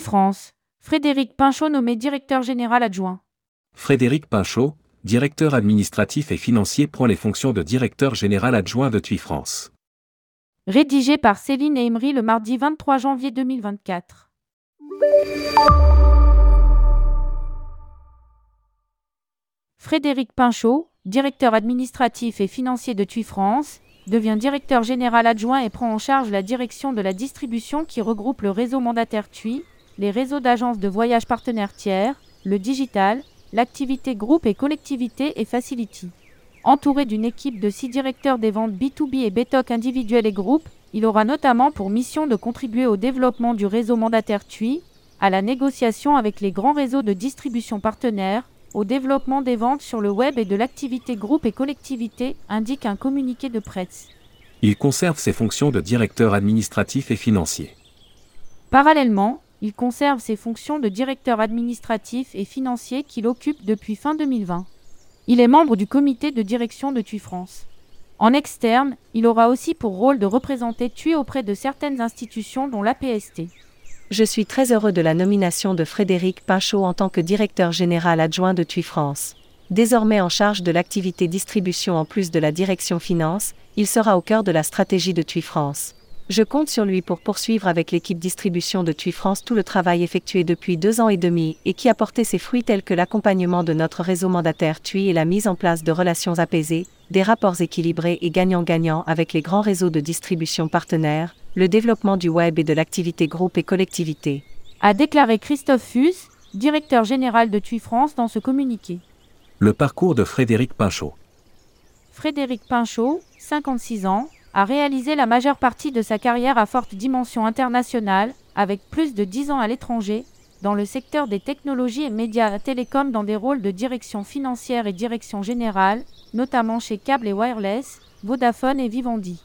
France. Frédéric Pinchot nommé directeur général adjoint. Frédéric Pinchot, directeur administratif et financier prend les fonctions de directeur général adjoint de TUI France. Rédigé par Céline et Emery le mardi 23 janvier 2024. Frédéric Pinchot, directeur administratif et financier de TUI France, devient directeur général adjoint et prend en charge la direction de la distribution qui regroupe le réseau mandataire TUI, les réseaux d'agences de voyage partenaires tiers, le digital, l'activité groupe et collectivité et facility. Entouré d'une équipe de six directeurs des ventes B2B et BTOC individuels et groupes, il aura notamment pour mission de contribuer au développement du réseau mandataire TUI, à la négociation avec les grands réseaux de distribution partenaires, au développement des ventes sur le web et de l'activité groupe et collectivité, indique un communiqué de presse. Il conserve ses fonctions de directeur administratif et financier. Parallèlement, il conserve ses fonctions de directeur administratif et financier qu'il occupe depuis fin 2020. Il est membre du comité de direction de TUI France. En externe, il aura aussi pour rôle de représenter TUI auprès de certaines institutions dont l'APST. Je suis très heureux de la nomination de Frédéric Pinchot en tant que directeur général adjoint de TUI France. Désormais en charge de l'activité distribution en plus de la direction finance, il sera au cœur de la stratégie de TUI France. Je compte sur lui pour poursuivre avec l'équipe distribution de TUI France tout le travail effectué depuis deux ans et demi et qui a porté ses fruits tels que l'accompagnement de notre réseau mandataire TUI et la mise en place de relations apaisées, des rapports équilibrés et gagnant-gagnant avec les grands réseaux de distribution partenaires, le développement du web et de l'activité groupe et collectivité. A déclaré Christophe Fus, directeur général de TUI France dans ce communiqué. Le parcours de Frédéric Pinchot. Frédéric Pinchot, 56 ans, a réalisé la majeure partie de sa carrière à forte dimension internationale, avec plus de 10 ans à l'étranger, dans le secteur des technologies et médias télécoms dans des rôles de direction financière et direction générale, notamment chez Cable et Wireless, Vodafone et Vivendi.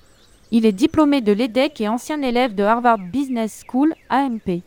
Il est diplômé de l'EDEC et ancien élève de Harvard Business School, AMP.